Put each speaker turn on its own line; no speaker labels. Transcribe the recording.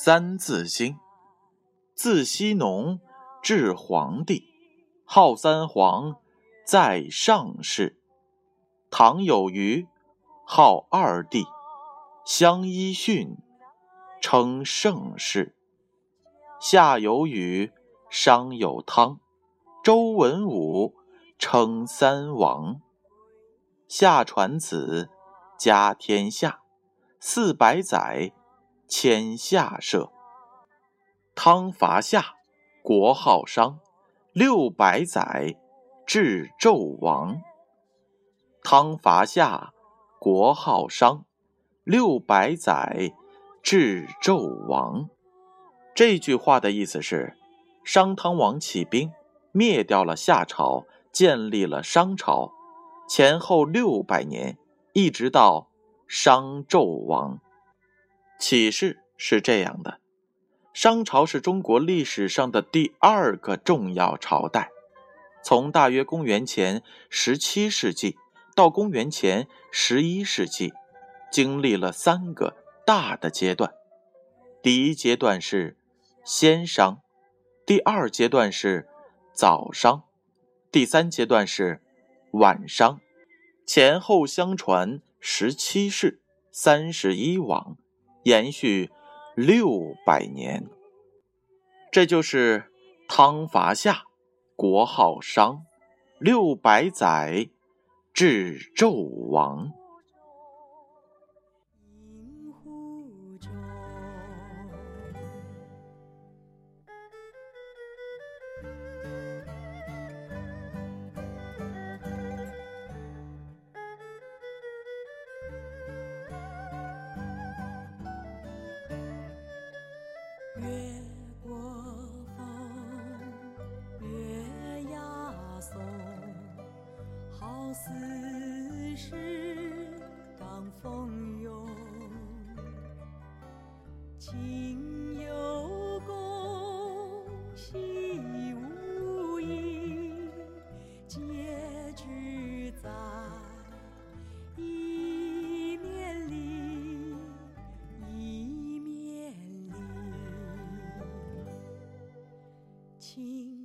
三字经，自羲农至黄帝，号三皇，在上世。唐有虞，号二帝，相揖逊，称盛世。夏有禹，商有汤，周文武，称三王。夏传子，家天下，四百载。迁下社，汤伐夏，国号商，六百载，至纣王。汤伐夏，国号商，六百载，至纣王。这句话的意思是，商汤王起兵，灭掉了夏朝，建立了商朝，前后六百年，一直到商纣王。启示是这样的：商朝是中国历史上的第二个重要朝代，从大约公元前十七世纪到公元前十一世纪，经历了三个大的阶段。第一阶段是先商，第二阶段是早商，第三阶段是晚商，前后相传十七世，三十一王。延续六百年，这就是汤伐夏，国号商，六百载，至纣
此事当风涌情有共兮无疑结局在一面里一面里。情